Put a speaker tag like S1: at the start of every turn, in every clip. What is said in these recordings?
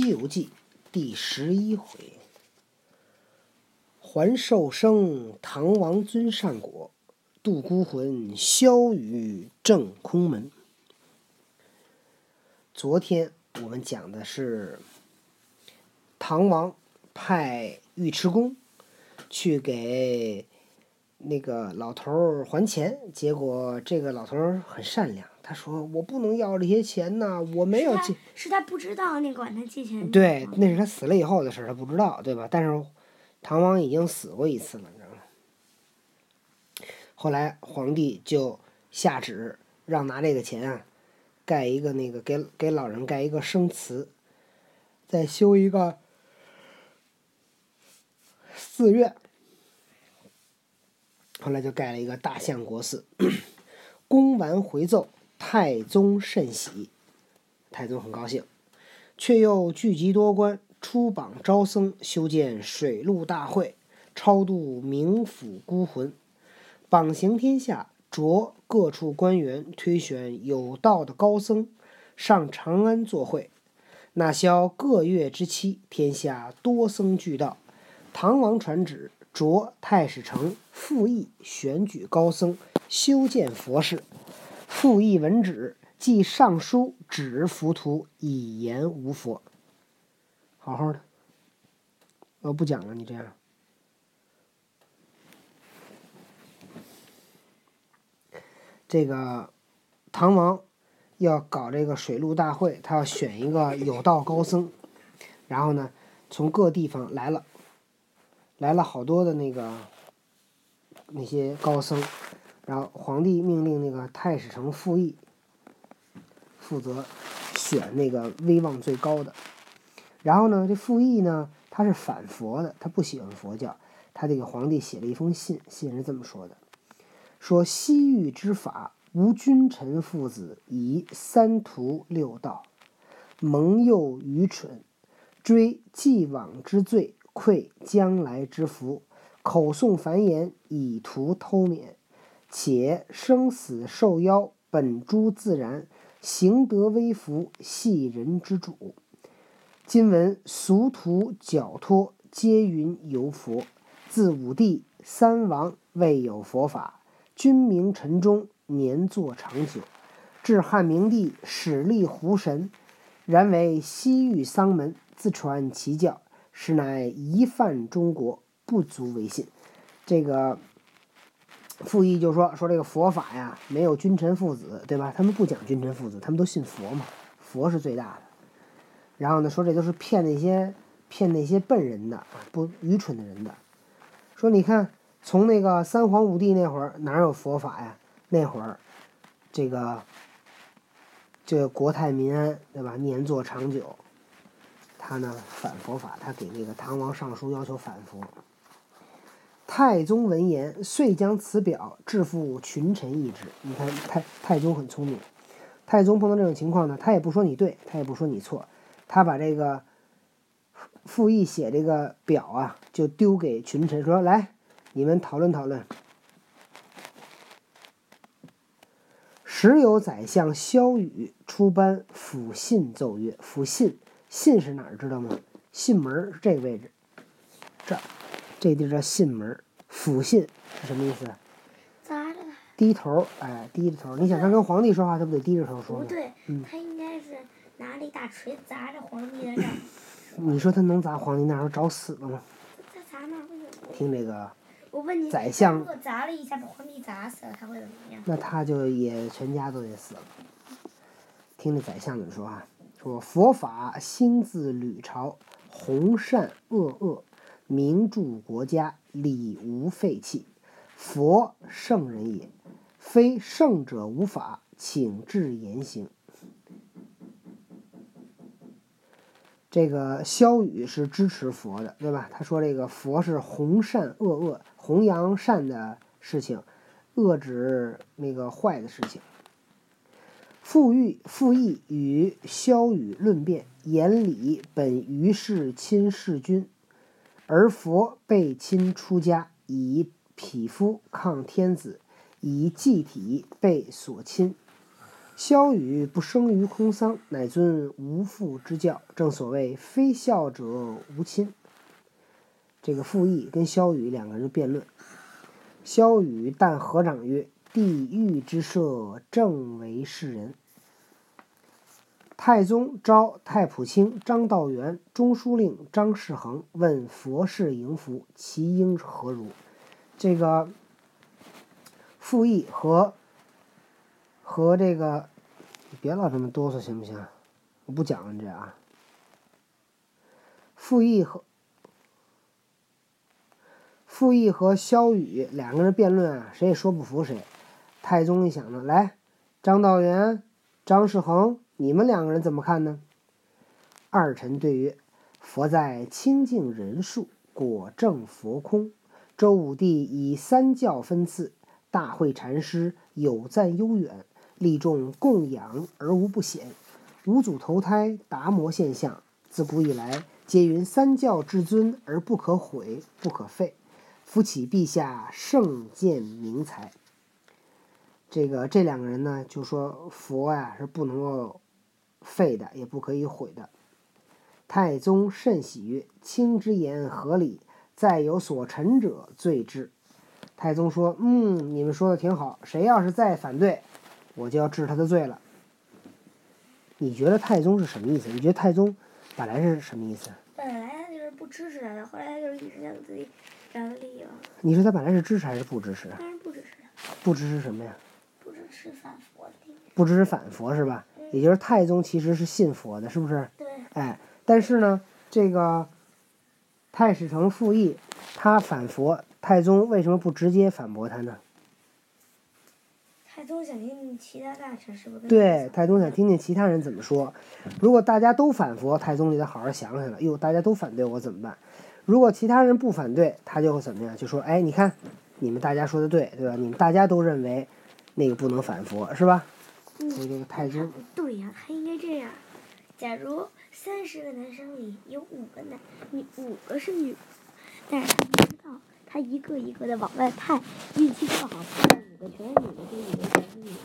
S1: 西游记》第十一回：还寿生，唐王尊善果；渡孤魂，萧雨正空门。昨天我们讲的是唐王派尉迟恭去给那个老头儿还钱，结果这个老头儿很善良。他说：“我不能要这些钱呐，我没有借。”
S2: 是他不知道那管他借钱。
S1: 对，那是他死了以后的事儿，他不知道，对吧？但是唐王已经死过一次了，你知道吗？后来皇帝就下旨让拿这个钱啊，盖一个那个给给老人盖一个生祠，再修一个寺院。后来就盖了一个大相国寺。公完回奏。太宗甚喜，太宗很高兴，却又聚集多官，出榜招僧，修建水陆大会，超度冥府孤魂，榜行天下，着各处官员推选有道的高僧上长安作会。那宵各月之期，天下多僧俱到。唐王传旨，着太史丞傅毅选举高僧，修建佛事。复议文旨，即上书指浮屠，以言无佛。好好的，我不讲了。你这样，这个唐王要搞这个水陆大会，他要选一个有道高僧，然后呢，从各地方来了，来了好多的那个那些高僧。然后皇帝命令那个太史丞傅毅负责选那个威望最高的。然后呢，这傅毅呢，他是反佛的，他不喜欢佛教。他这个皇帝写了一封信，信是这么说的：说西域之法，无君臣父子，以三途六道，蒙诱愚蠢，追既往之罪，愧将来之福，口诵繁言，以图偷免。且生死受邀，本诸自然；行得微服，系人之主。今闻俗徒矫托，皆云有佛。自武帝、三王未有佛法，君明臣忠，年作长久。至汉明帝，始立胡神，然为西域丧门，自传其教，实乃一犯中国，不足为信。这个。傅毅就说：“说这个佛法呀，没有君臣父子，对吧？他们不讲君臣父子，他们都信佛嘛，佛是最大的。然后呢，说这都是骗那些骗那些笨人的，不愚蠢的人的。说你看，从那个三皇五帝那会儿，哪有佛法呀？那会儿，这个这个国泰民安，对吧？年作长久。他呢反佛法，他给那个唐王上书，要求反佛。”太宗闻言，遂将此表致付群臣议之。你看，太太宗很聪明。太宗碰到这种情况呢，他也不说你对，他也不说你错，他把这个傅毅写这个表啊，就丢给群臣说：“来，你们讨论讨论。”时有宰相萧雨出班抚信奏曰：“抚信，信是哪儿？知道吗？信门是这个位置，这儿。”这地儿叫信门，抚信是什么意思？
S2: 咋了？
S1: 低头，哎，低着头。你想他跟皇帝说话，他不得低着头说
S2: 吗？不对，他应该是拿了一大锤砸着皇帝的。
S1: 你说他能砸皇帝那儿找死了吗？
S2: 他砸那儿会怎么？
S1: 听这个。
S2: 我问你，
S1: 宰相。
S2: 如果砸了一下，把皇帝砸死了，他会怎么样？
S1: 那他就也全家都得死了。听这宰相怎么说啊？说佛法兴自吕朝，弘善恶恶。名著国家，礼无废弃。佛圣人也，非圣者无法，请至言行。这个萧雨是支持佛的，对吧？他说这个佛是弘善恶恶，弘扬善的事情，恶指那个坏的事情。傅玉傅毅与萧雨论辩，言礼本于是亲世君。而佛被亲出家，以匹夫抗天子，以祭体被所亲。萧雨不生于空桑，乃尊无父之教。正所谓非孝者无亲。这个傅毅跟萧雨两个人辩论。萧雨但合掌曰：“地狱之设，正为世人。”太宗召太仆卿张道元、中书令张士恒问佛事迎福，其应何如？这个傅毅和和这个，你别老这么哆嗦行不行？我不讲了这啊。傅毅和傅毅和萧雨两个人辩论啊，谁也说不服谁。太宗一想呢，来，张道元、张世恒。你们两个人怎么看呢？二臣对曰：“佛在清净人数，果证佛空。周武帝以三教分次，大会禅师有赞悠远，利众供养而无不显。五祖投胎达摩现象，自古以来皆云三教至尊而不可毁不可废。夫启陛下圣见明才。这个这两个人呢，就说佛呀是不能够。”废的也不可以毁的。太宗甚喜曰：“卿之言合理，再有所陈者，罪之。”太宗说：“嗯，你们说的挺好。谁要是再反对，我就要治他的罪了。”你觉得太宗是什么意思？你觉得太宗本来是什么意思？
S2: 本来他就是不支持他的，后来他就是一直想自己找到利益了。
S1: 你说他本来是支持还是不支持？
S2: 当然不支持。
S1: 不支持什么呀？
S2: 不支持反佛
S1: 是吧？也就是太宗其实是信佛的，是不是？
S2: 对。
S1: 哎，但是呢，这个太史丞傅毅他反佛，太宗为什么不直接反驳他呢？
S2: 太宗想听听其他大臣是不是？
S1: 对，太宗想听听其他人怎么说。如果大家都反佛，太宗就得好好想想了。哟，大家都反对我怎么办？如果其他人不反对，他就会怎么样？就说：哎，你看，你们大家说的对，对吧？你们大家都认为那个不能反佛，是吧？所以这个太宗
S2: 对呀，他应该这样。假如三十个男生里有五个男女，五个是女，但是他不知道，他一个一个的往外派，运气不好，派了五个全是女的，就以为全是女的。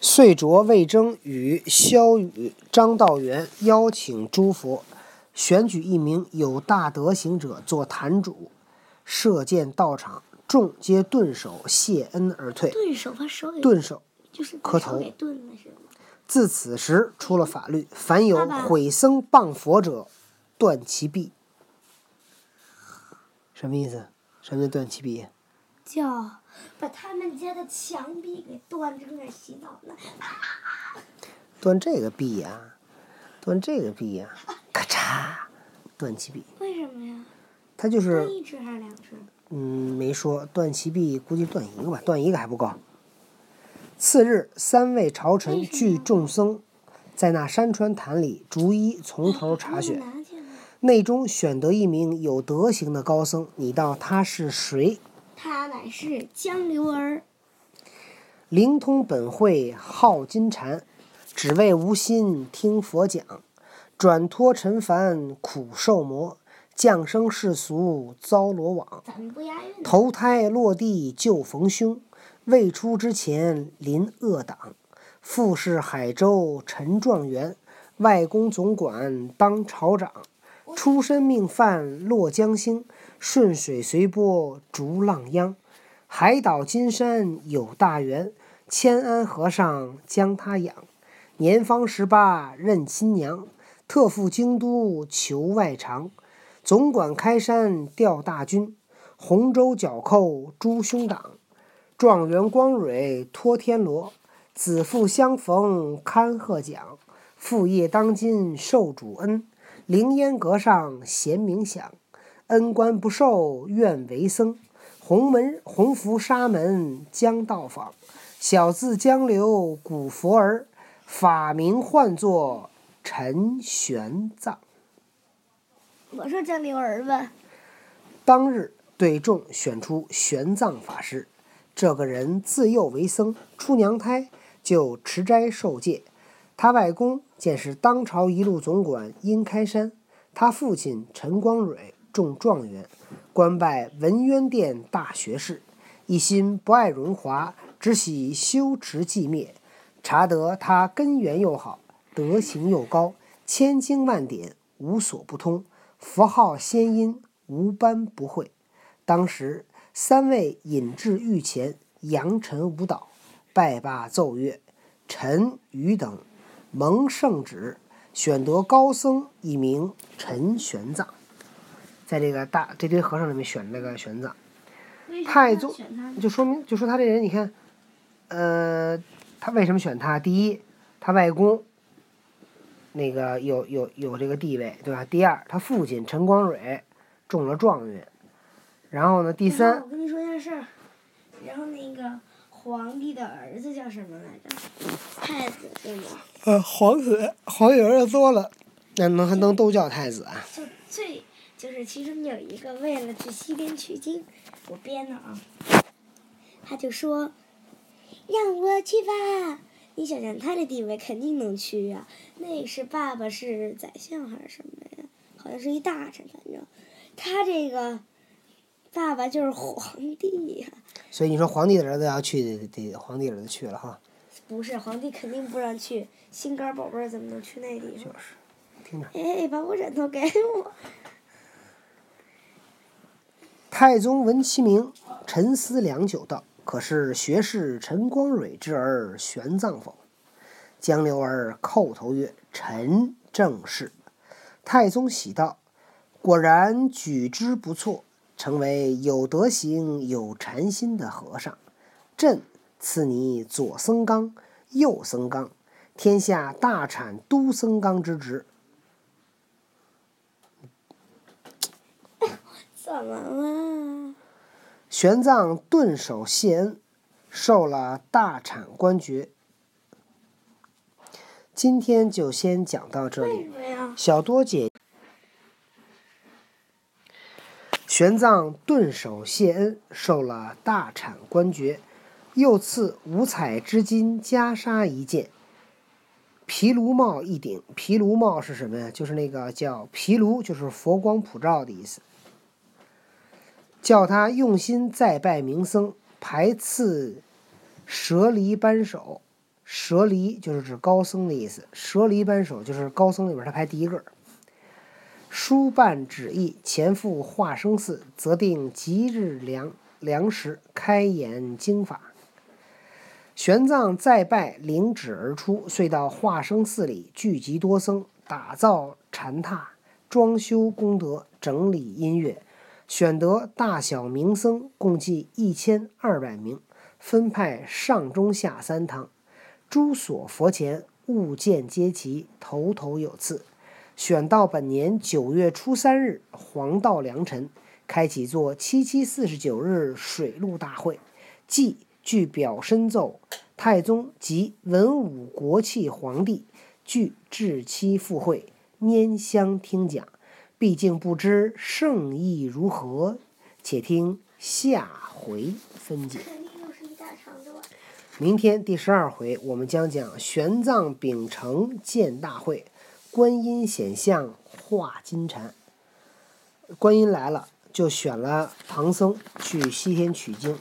S1: 遂着魏征与萧雨、张道元邀请诸佛，选举一名有大德行者做坛主。射箭到场，众皆顿首谢恩而退。
S2: 顿首把手给
S1: 顿首，
S2: 就是
S1: 磕头。自此时出了法律，凡有毁僧谤佛者，断其臂。什么意思？什么叫断其臂？
S2: 叫把他们家的墙壁给断，正在洗澡呢。
S1: 断这个臂呀？断这个臂呀？咔嚓，断其臂。
S2: 为什么呀？
S1: 他就是，
S2: 一只还是两只？
S1: 嗯，没说。断其臂，估计断一个吧，断一个还不够。次日，三位朝臣聚众僧，在那山川潭里逐一从头查选，内中选得一名有德行的高僧。你道他是谁？
S2: 他乃是江流儿。
S1: 灵通本会，好金蝉，只为无心听佛讲，转脱尘凡苦受磨。降生世俗遭罗网，投胎落地就逢凶。未出之前临恶党，复是海州陈状元，外公总管当朝长。出身命犯落江星，顺水随波逐浪央。海岛金山有大缘，千安和尚将他养。年方十八认亲娘，特赴京都求外长。总管开山调大军，洪州剿寇诛凶党。状元光蕊托天罗，子父相逢堪贺奖。父业当今受主恩，凌烟阁上贤名响。恩官不受愿为僧，洪门洪福沙门将到访。小字江流古佛儿，法名唤作陈玄奘。
S2: 我说江流儿子。
S1: 当日对众选出玄奘法师，这个人自幼为僧，出娘胎就持斋受戒。他外公见是当朝一路总管殷开山，他父亲陈光蕊中状元，官拜文渊殿大学士，一心不爱荣华，只喜修持寂灭。查得他根源又好，德行又高，千经万典无所不通，佛号仙音无般不会。当时三位引至御前，扬尘舞蹈，拜罢奏乐，陈余等蒙圣旨，选得高僧一名陈玄奘。在这个大这堆和尚里面选了个玄奘，太宗就说明就说他这人，你看，呃，他为什么选他？第一，他外公那个有有有这个地位，对吧？第二，他父亲陈光蕊中了状元，然后呢，第三，
S2: 我跟你说件事儿，然后那个皇帝的儿子叫什么来着？太子对吗？
S1: 呃，皇子皇帝儿子多了，那能还能都叫太子啊？
S2: 就最就是其中有一个为了去西边取经，我编的啊，他就说让我去吧。你想想他的地位肯定能去呀、那是爸爸是宰相还是什么呀？好像是一大臣，反正他这个爸爸就是皇帝呀、
S1: 所以你说皇帝的儿子要去，得得皇帝儿子去了哈。
S2: 不是皇帝肯定不让去，心肝宝贝儿怎么能去那地方？
S1: 就是，听着。
S2: 哎，把我枕头给我。
S1: 太宗闻其名，沉思良久，道：“可是学士陈光蕊之儿玄奘否？”江流儿叩头曰：“臣正是。”太宗喜道：“果然举之不错，成为有德行、有禅心的和尚。朕赐你左僧纲、右僧纲，天下大产都僧纲之职。
S2: 怎么了？
S1: 玄奘顿首谢恩，受了大产官爵。今天就先讲到这里。小多姐，玄奘顿首谢恩，受了大产官爵，又赐五彩织金袈裟一件，毗卢帽一顶。毗卢帽是什么呀？就是那个叫毗卢，就是佛光普照的意思。叫他用心再拜名僧，排次舍离扳手。舍离就是指高僧的意思，舍离扳手就是高僧里边他排第一个。书办旨意，前赴化生寺，择定吉日良良时，开演经法。玄奘再拜领旨而出，遂到化生寺里聚集多僧，打造禅榻，装修功德，整理音乐，选得大小名僧共计一千二百名，分派上中下三堂。诸所佛前物件皆齐，头头有次。选到本年九月初三日，黄道良辰，开启做七七四十九日水陆大会，即据表申奏，太宗及文武国戚皇帝俱至期赴会，拈香听讲。毕竟不知圣意如何，且听下回分解。明天第十二回，我们将讲玄奘秉承建大会，观音显相化金蝉。观音来了，就选了唐僧去西天取经。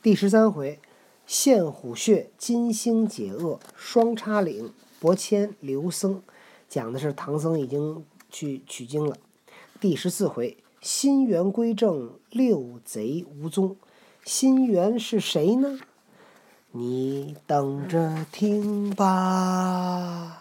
S1: 第十三回，现虎穴金星解厄，双叉岭伯谦留僧，讲的是唐僧已经去取经了。第十四回，心猿归正，六贼无踪。心猿是谁呢？你等着听吧。